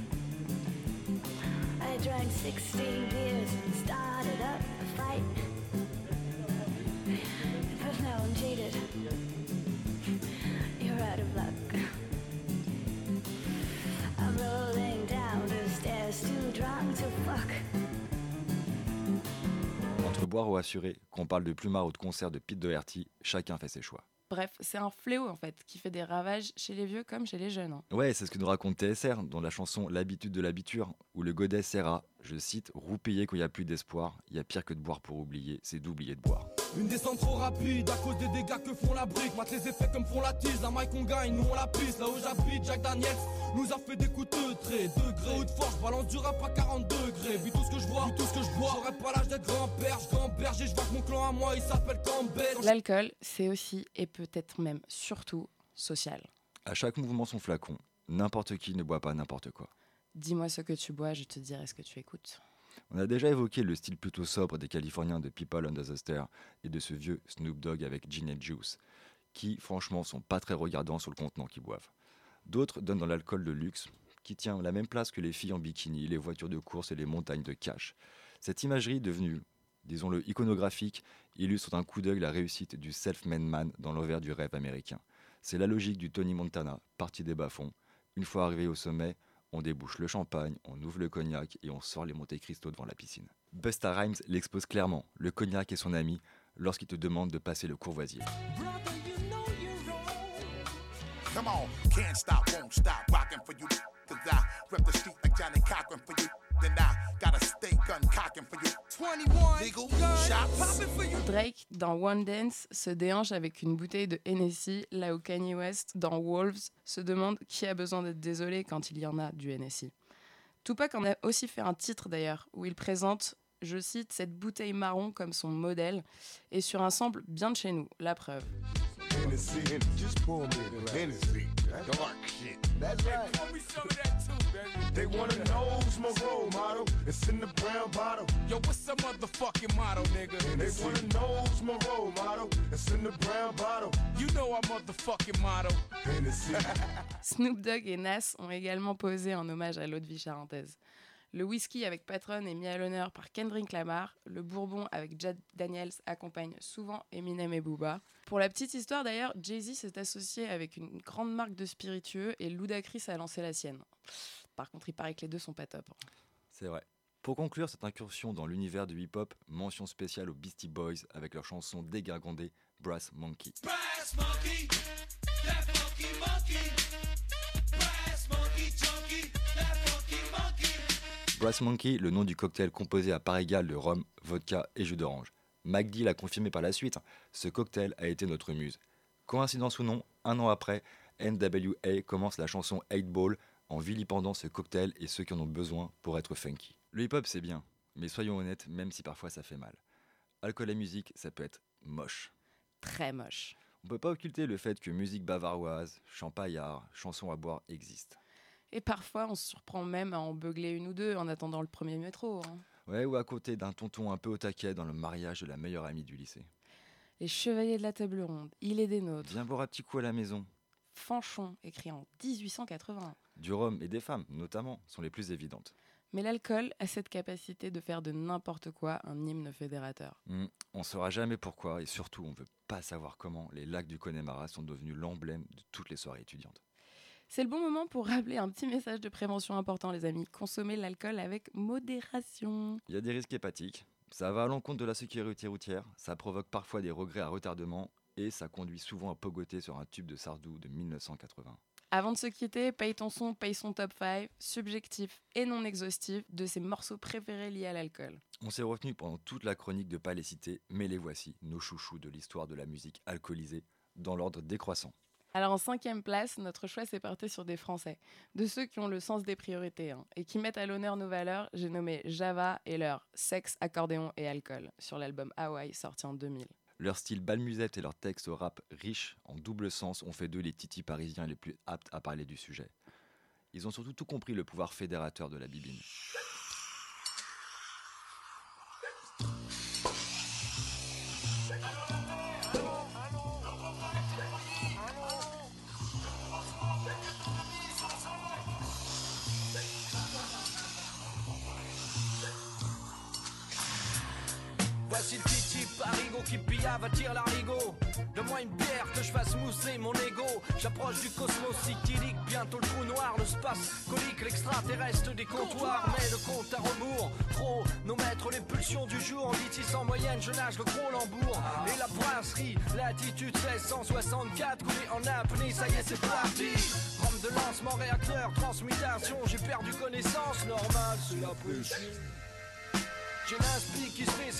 I drank 16 beers and started up a fight. But now I'm jaded. You're out of luck. I'm rolling down the stairs, too drunk to fuck. Entre boire ou assurer, qu'on parle de plumard ou de concert de Pete Doherty, chacun fait ses choix. Bref, c'est un fléau en fait, qui fait des ravages chez les vieux comme chez les jeunes. hein. Ouais, c'est ce que nous raconte TSR dans la chanson L'habitude de l'habiture, où le godet Serra, je cite, roupiller quand il n'y a plus d'espoir, il y a pire que de boire pour oublier, c'est d'oublier de boire. Une descente trop rapide à cause des dégâts que font la brique. Mate les effets comme font la tise. La maille qu'on gagne, nous on la pisse. Là où j'habite, Jack Daniels nous a fait des coups de trait. Degrés ou de force, balance du rap à 40 degrés. Vu tout ce que je vois, vu tout ce que je bois. J'aurais pas l'âge d'être grand-père, je grand-berger. Je vois que mon clan à moi, il s'appelle Campbell. L'alcool, c'est aussi et peut-être même surtout social. À chaque mouvement son flacon, n'importe qui ne boit pas n'importe quoi. Dis-moi ce que tu bois, je te dirai ce que tu écoutes. On a déjà évoqué le style plutôt sobre des Californiens de People Under the et de ce vieux Snoop Dogg avec Gin and Juice, qui franchement sont pas très regardants sur le contenant qu'ils boivent. D'autres donnent dans l'alcool de luxe, qui tient la même place que les filles en bikini, les voitures de course et les montagnes de cash. Cette imagerie devenue, disons-le, iconographique, illustre d'un coup d'œil la réussite du self-made man dans l'envers du rêve américain. C'est la logique du Tony Montana, parti des bas-fonds. Une fois arrivé au sommet, on débouche le champagne, on ouvre le cognac et on sort les Monte Cristo devant la piscine. Busta Rhymes l'expose clairement, le cognac est son ami, lorsqu'il te demande de passer le courvoisier. Come on, can't stop, won't stop, rockin' for you. Cause I rep the street like Johnny Cochran for you. Then I got a stay gun cocking for you. 21 legal shots popping for you. Drake, dans One Dance, se déhanche avec une bouteille de Hennessy, là où Kanye West, dans Wolves, se demande qui a besoin d'être désolé quand il y en a du Hennessy. Tupac en a aussi fait un titre d'ailleurs, où il présente, je cite, cette bouteille marron comme son modèle, et sur un sample bien de chez nous, la preuve. Hennessy, just pour me a Hennessy. Dark shit. That's right. Pour me some of that too, baby. They wanna know who's my role model. It's in the brown bottle. Yo, what's the motherfucking motto, nigga? They wanna know who's my role model. It's in the brown bottle. You know our motherfucking motto. Hennessy. Snoop Dogg et Nas ont également posé en hommage à l'eau de vie charentaise. Le whisky avec Patron est mis à l'honneur par Kendrick Lamar. Le bourbon avec Jack Daniels accompagne souvent Eminem et Booba. Pour la petite histoire d'ailleurs, Jay-Z s'est associé avec une grande marque de spiritueux et Ludacris a lancé la sienne. Par contre, il paraît que les deux sont pas top. C'est vrai. Pour conclure cette incursion dans l'univers du hip-hop, mention spéciale aux Beastie Boys avec leur chanson dégingandée Brass Monkey. Brass monkey, Brass Monkey, le nom du cocktail composé à part égale de rhum, vodka et jus d'orange. MacD l'a confirmé par la suite, ce cocktail a été notre muse. Coïncidence ou non, un an après, NWA commence la chanson 8 Ball en vilipendant ce cocktail et ceux qui en ont besoin pour être funky. Le hip-hop c'est bien, mais soyons honnêtes, même si parfois ça fait mal. Alcool et musique, ça peut être moche. Très moche. On peut pas occulter le fait que musique bavaroise, champaillard, chansons à boire existent. Et parfois, on se surprend même à en beugler une ou deux en attendant le premier métro. hein. Ouais, ou à côté d'un tonton un peu au taquet dans le mariage de la meilleure amie du lycée. Les Chevaliers de la Table Ronde, Il est des nôtres, Viens boire un petit coup à la maison. Fanchon, écrit en 1880. Du rhum et des femmes, notamment, sont les plus évidentes. Mais l'alcool a cette capacité de faire de n'importe quoi un hymne fédérateur. Hmm, on saura jamais pourquoi et surtout on veut pas savoir comment les lacs du Connemara sont devenus l'emblème de toutes les soirées étudiantes. C'est le bon moment pour rappeler un petit message de prévention important, les amis. Consommez l'alcool avec modération. Il y a des risques hépatiques, ça va à l'encontre de la sécurité routière, ça provoque parfois des regrets à retardement et ça conduit souvent à pogoter sur un tube de Sardou de 1980. Avant de se quitter, paye ton son, paye son top 5, subjectif et non exhaustif, de ses morceaux préférés liés à l'alcool. On s'est retenu pendant toute la chronique de pas les citer, mais les voici, nos chouchous de l'histoire de la musique alcoolisée, dans l'ordre décroissant. Alors en cinquième place, notre choix s'est porté sur des Français, de ceux qui ont le sens des priorités hein, et qui mettent à l'honneur nos valeurs. J'ai nommé Java et leur sexe, accordéon et alcool sur l'album Hawaii sorti en 2000. Leur style balmusette et leurs textes au rap riches, en double sens, ont fait d'eux les titis parisiens les plus aptes à parler du sujet. Ils ont surtout tout compris le pouvoir fédérateur de la bibine. Du cosmos cyclique, bientôt le trou noir, le space colique, l'extraterrestre des comptoirs. Mais le compte à rebours, trop, nos maîtres, les pulsions du jour. Litis en moyenne, je nage le gros lambourg. Et la brasserie, latitude 1664, coulé en apnée, ça y est, c'est parti. Rampe de lancement, réacteur, transmutation, j'ai perdu connaissance, normal, c'est la pression. J'ai l'inspi qui se fait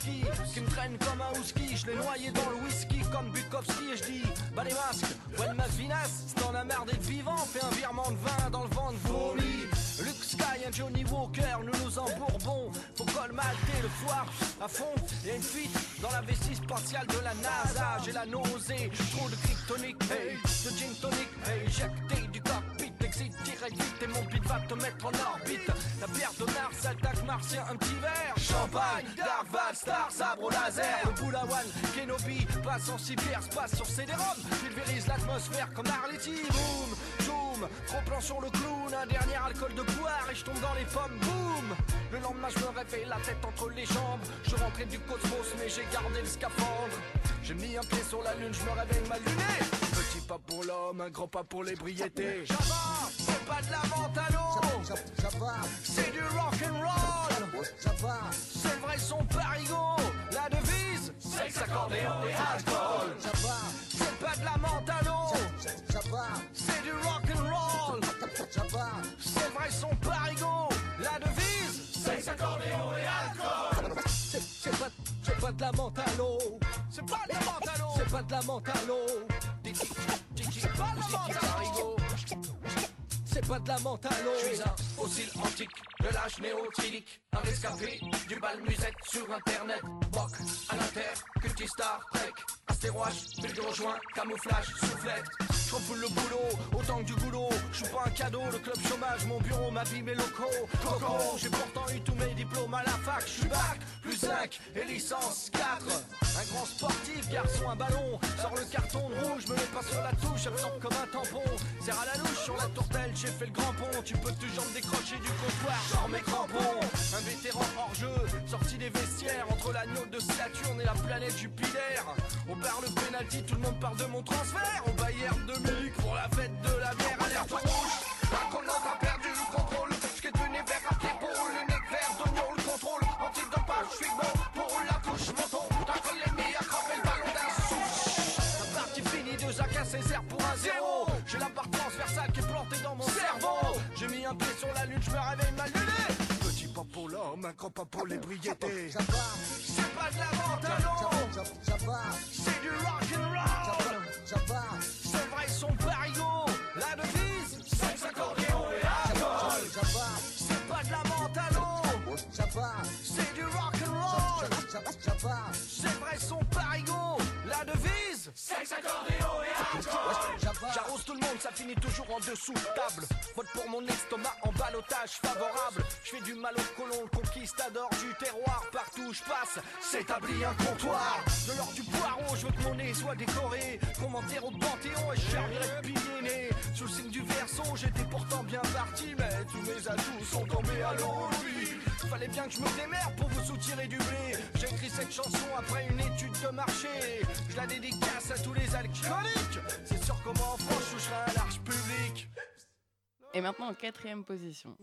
qui me traîne comme un husky. Je l'ai noyé dans le whisky comme Bukowski et je dis Bah les masques, ouais ma finasse, si t'en as marre d'être vivant, fais un virement de vin dans le vent de vomi. Luke Sky, un Johnny Walker, nous nous embourbons. Faut colmater le foire à fond. Y'a une fuite dans la vessie spatiale de la NASA. J'ai la nausée, trop de kryptonique, hey, de gin tonic, hey, éjecté du cockpit. Exit et mon beat va te mettre en orbite. La bière de Mars attaque martien, un petit verre. Champagne, Dark Val, Star, sabre laser. Le Boulawan, Kenobi, passe en cyber, passe sur CD-ROM. Pulvérise l'atmosphère comme Arletty. Boom, zoom, trop plan sur le clown. Un dernier alcool de poire et je tombe dans les pommes. Boum, le lendemain je me réveille la tête entre les jambes. Je rentré du cosmos mais j'ai gardé le scaphandre. J'ai mis un pied sur la lune, je me réveille ma lunette. Petit pas pour l'homme, un grand pas pour l'ébriété. Java, c'est pas de la l'eau. C'est du rock'n'roll. C'est le vrai son parigo. La devise, sexe, accordéon et alcool. C'est pas de la l'eau. C'est du rock'n'roll. C'est le vrai son parigo. La devise, sexe, accordéon et alcool. C'est c'est pas, c'est pas de la l'eau. C'est pas de la l'eau. C'est pas de la l'eau. C'est pas de la l'eau. Pas de la. Je suis un fossile antique de l'âge néo-tilique. Un rescapé du bal musette sur internet. Boc à l'inter, cultistar, trek. Astéroche, bulgure au joint, camouflage, soufflette. Je le boulot, autant que du boulot. Je suis pas un cadeau, le club chômage, mon bureau, ma vie, mes locaux. Coco, j'ai pourtant eu tous mes diplômes à la fac. Je suis bac, plus 5 et licence 4. Un grand sportif, garçon, un ballon. Sors le carton de rouge, me mets pas sur la touche, absorbe comme un tampon. Serre à la louche sur la tourtelle, j'ai fait le grand pont. Tu peux toujours me décrocher du comptoir, sors mes crampons. Un vétéran hors jeu, sorti des vestiaires entre l'agneau de Saturne et la planète Jupiter. On parle penalty, tout le monde parle de mon transfert. Au Bayern de Munich pour la fête de la bière, alerte rouge. Un comment t'as perdu le contrôle, ce qui est vert à pied pour le nez vert, d'oignon, le contrôle. Antidopage, je suis bon pour la couche, menton. T'as collé mis à craper le ballon d'un souche. La partie finie, deux à casser, zéro pour un zéro. J'ai la part cerveau. J'ai mis un pied sur la lune, je me réveille mal luné. Petit pas pour l'homme, un grand pas pour l'ébriété. C'est pas de la vente. C'est du rock'n'roll. C'est vrai son parigo. La devise, sexe, accordéon et alcool. C'est pas de la l'eau. C'est du rock'n'roll. C'est vrai son parigo. La devise, sexe, accordéon finit toujours en dessous de table. Vote pour mon estomac en balotage favorable. Je fais du mal au colon, le conquistador du terroir. Partout où je passe, s'établit un comptoir. De l'or du poireau, je veux que mon nez soit décoré. Qu'on m'enterre au panthéon et je servirai de pilier né. Sous le signe du verso, j'étais pourtant bien parti. Mais tous mes atouts sont tombés à. Oui, fallait bien que je me démerde pour vous soutirer du blé. J'ai écrit cette chanson après une étude de marché. Je la dédicace à tous les alcooliques. C'est sûr comment en France, je un large public. Et maintenant en quatrième position.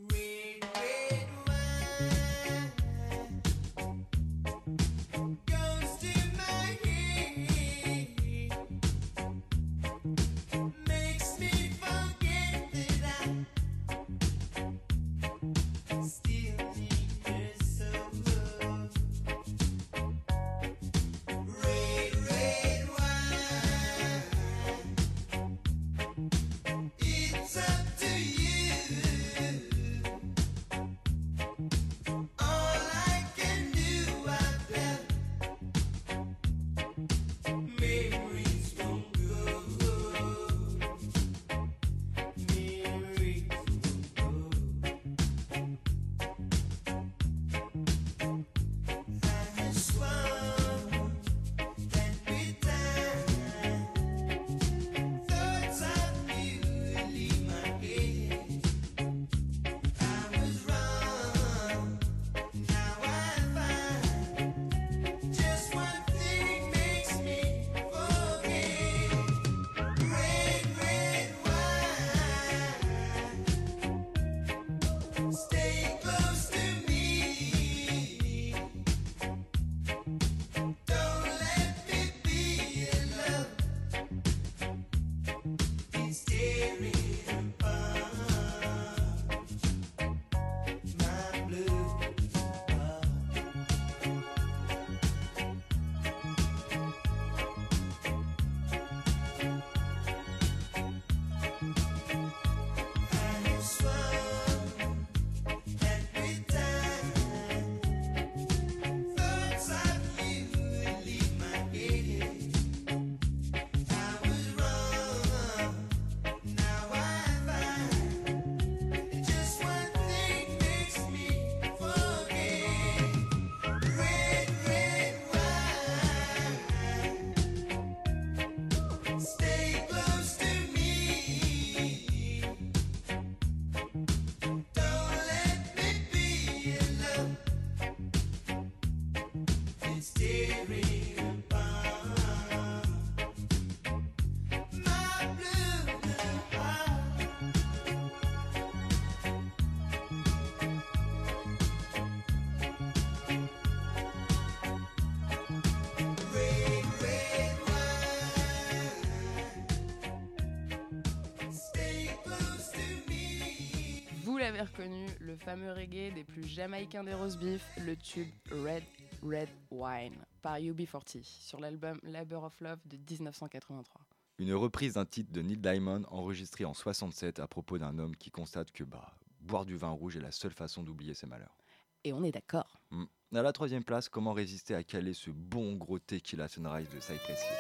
Reconnu, le fameux reggae des plus jamaïcains des roast beef, le tube Red Red Wine par UB40 sur l'album Labor of Love de 1983. Une reprise d'un titre de Neil Diamond enregistré en 67 à propos d'un homme qui constate que bah, boire du vin rouge est la seule façon d'oublier ses malheurs. Et on est d'accord. Hmm. À la troisième place, comment résister à caler ce bon gros tequila sunrise de Cypress Hill?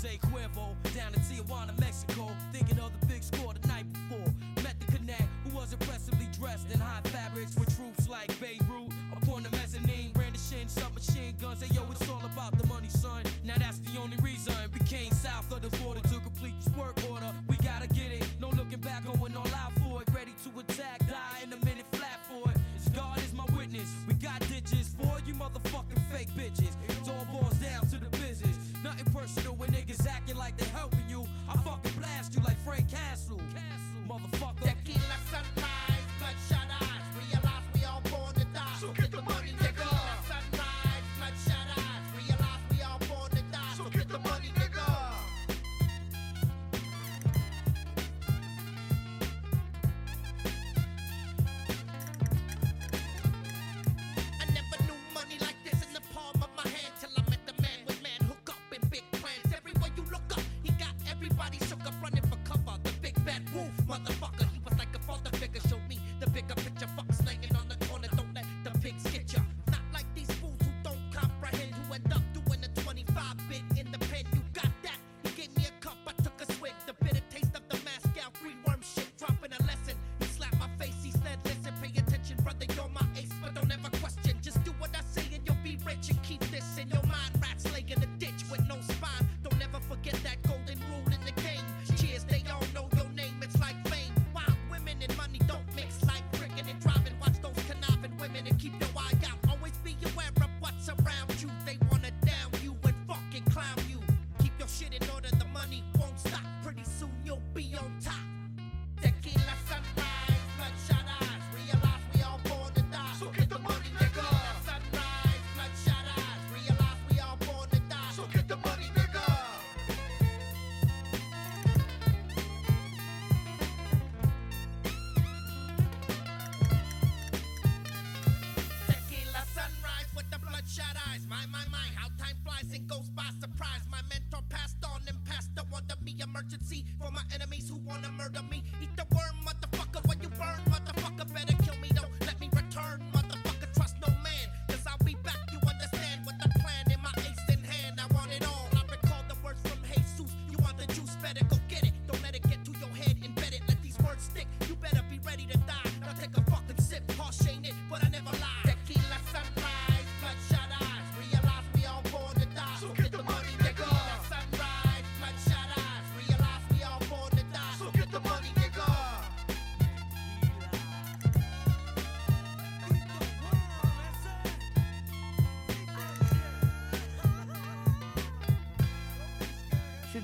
Jose Cuervo. Down in Tijuana, Mexico, thinking of the big score the night before. Met the connect, who was impressively dressed in high fabrics with troops like Beirut. Upon the mezzanine, brandishing submachine guns. Hey yo, it's all about the money, son. Now that's the only reason we came south of the border to complete this work order. We gotta get it, no looking back, going all out for it. Ready to attack, die in a minute flat for it. God is my witness, we got ditches for you motherfucking fake bitches. It all boils down to the. Nothing personal when niggas acting like they helping you. I fucking blast you like Frank Castle. Motherfucker.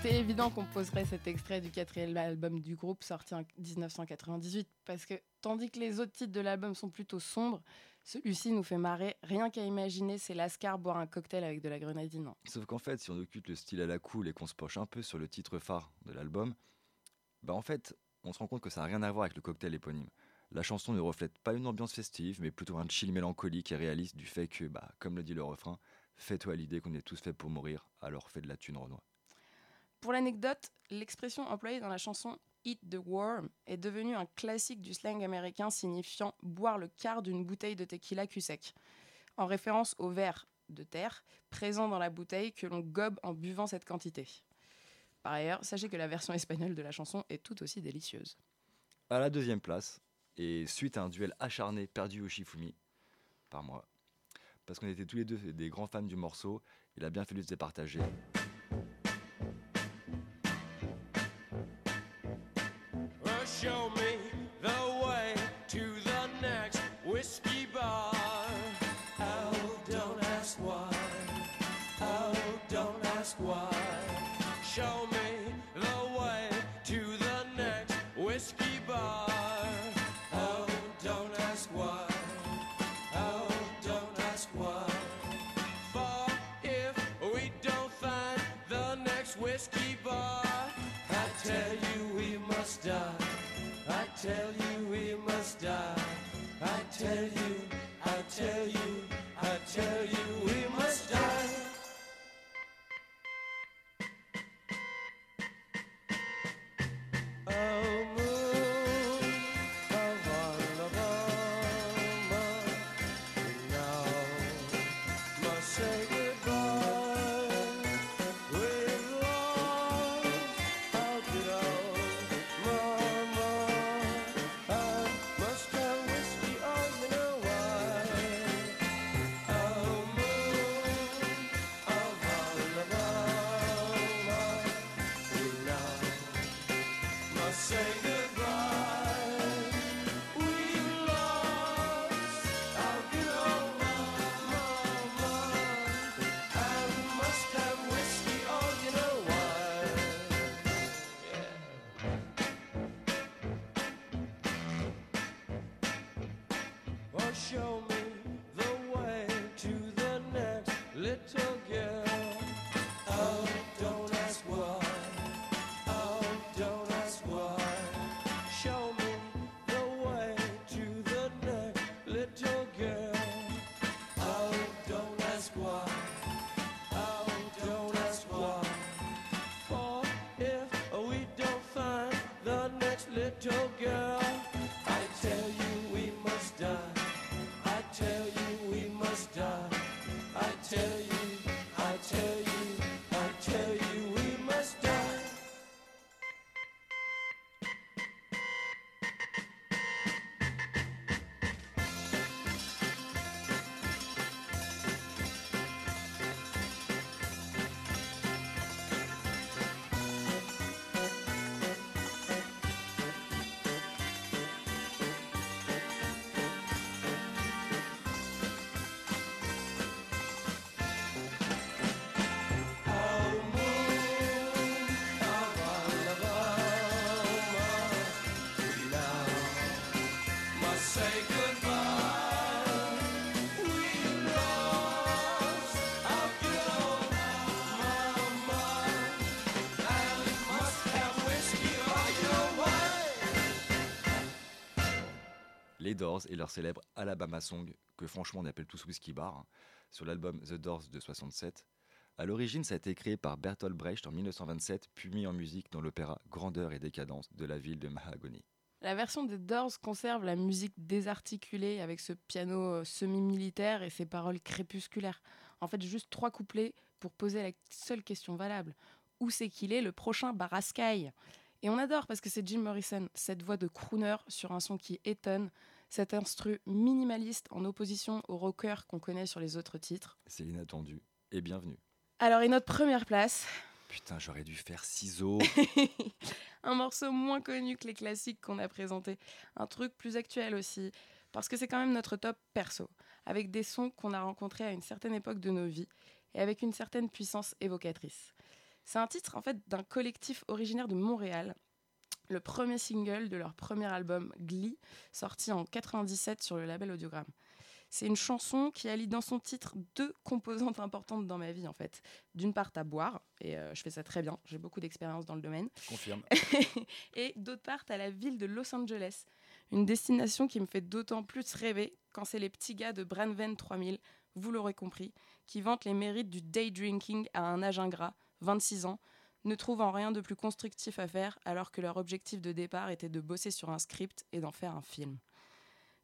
C'était évident qu'on poserait cet extrait du quatrième album du groupe sorti en 1998 parce que tandis que les autres titres de l'album sont plutôt sombres, celui-ci nous fait marrer. Rien qu'à imaginer, c'est Lascar boire un cocktail avec de la grenadine. Sauf qu'en fait, si on occupe le style à la cool et qu'on se penche un peu sur le titre phare de l'album, bah en fait, on se rend compte que ça n'a rien à voir avec le cocktail éponyme. La chanson ne reflète pas une ambiance festive, mais plutôt un chill mélancolique et réaliste du fait que, bah, comme le dit le refrain, fais-toi l'idée qu'on est tous faits pour mourir, alors fais de la thune Renoir. Pour l'anecdote, l'expression employée dans la chanson Eat the Worm est devenue un classique du slang américain signifiant boire le quart d'une bouteille de tequila cul sec, en référence au verre de terre présent dans la bouteille que l'on gobe en buvant cette quantité. Par ailleurs, sachez que la version espagnole de la chanson est tout aussi délicieuse. À la deuxième place, et suite à un duel acharné perdu au Shifumi, par moi, parce qu'on était tous les deux des grands fans du morceau, il a bien fallu se départager. Say Les Doors et leur célèbre Alabama Song, que franchement on appelle tous Whiskey Bar, hein, sur l'album The Doors de 67. À l'origine, ça a été créé par Bertolt Brecht en 1927, puis mis en musique dans l'opéra Grandeur et décadence de la ville de Mahagony. La version des Doors conserve la musique désarticulée avec ce piano euh, semi-militaire et ses paroles crépusculaires. En fait, juste trois couplets pour poser la seule question valable. Où c'est qu'il est le prochain Baraskai Et on adore parce que c'est Jim Morrison, cette voix de crooner sur un son qui étonne, cet instru minimaliste en opposition au rocker qu'on connaît sur les autres titres. C'est inattendu. Et bienvenue. Alors, et notre première place, Putain, j'aurais dû faire ciseaux. un morceau moins connu que les classiques qu'on a présentés, un truc plus actuel aussi, parce que c'est quand même notre top perso, avec des sons qu'on a rencontrés à une certaine époque de nos vies et avec une certaine puissance évocatrice. C'est un titre en fait d'un collectif originaire de Montréal, le premier single de leur premier album Glee, sorti en 97 sur le label Audiogramme. C'est une chanson qui allie dans son titre deux composantes importantes dans ma vie en fait. D'une part à boire, et euh, je fais ça très bien, j'ai beaucoup d'expérience dans le domaine. Confirme. et d'autre part à la ville de Los Angeles, une destination qui me fait d'autant plus rêver quand c'est les petits gars de Brandven 3000, vous l'aurez compris, qui vantent les mérites du day drinking à un âge ingrat, 26 ans, ne trouvant rien de plus constructif à faire alors que leur objectif de départ était de bosser sur un script et d'en faire un film.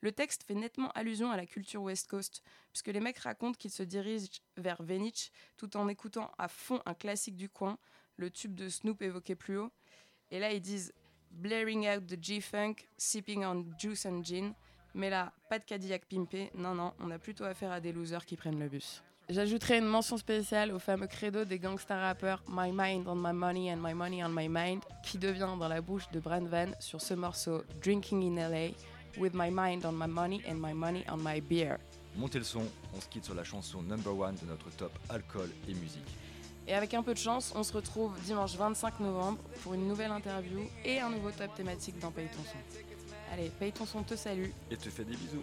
Le texte fait nettement allusion à la culture West Coast, puisque les mecs racontent qu'ils se dirigent vers Venice tout en écoutant à fond un classique du coin, le tube de Snoop évoqué plus haut. Et là, ils disent Blaring out the G-Funk, sipping on juice and gin. Mais là, pas de Cadillac pimpé, non, non, on a plutôt affaire à des losers qui prennent le bus. J'ajouterai une mention spéciale au fameux credo des gangsta rappeurs My Mind on My Money and My Money on My Mind, qui devient dans la bouche de Brand Van sur ce morceau Drinking in LA, With My Mind on My Money and My Money on My Beer. Montez le son, on se quitte sur la chanson number one de notre top alcool et musique. Et avec un peu de chance, on se retrouve dimanche 25 novembre pour une nouvelle interview et un nouveau top thématique dans Paye ton son. Allez, Paye ton son te salue. Et te fais des bisous.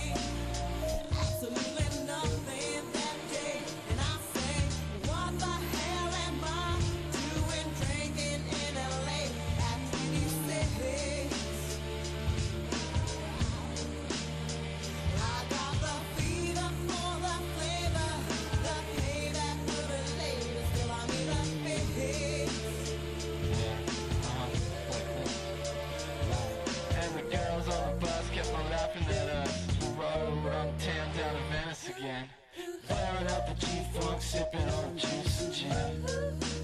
sipping on juice and gin.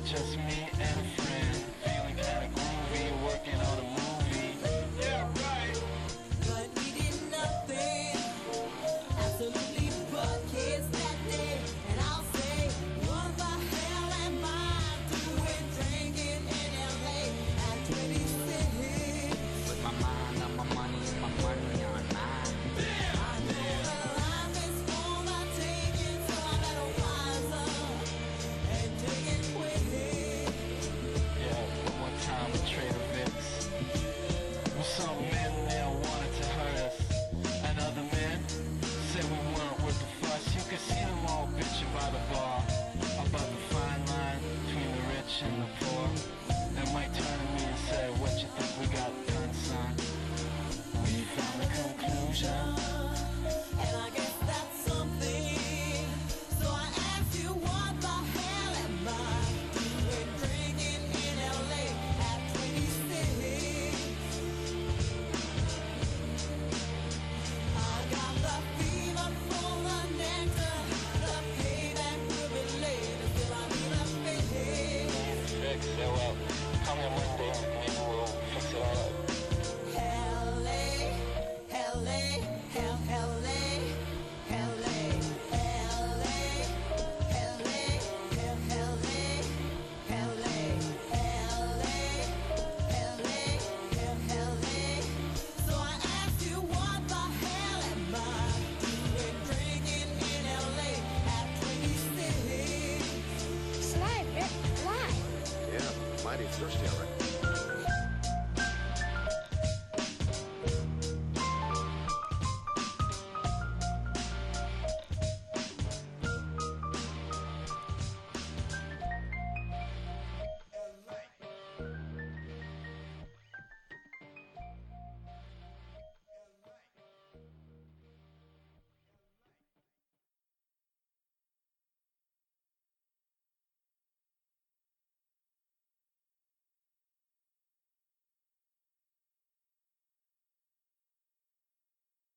Just me and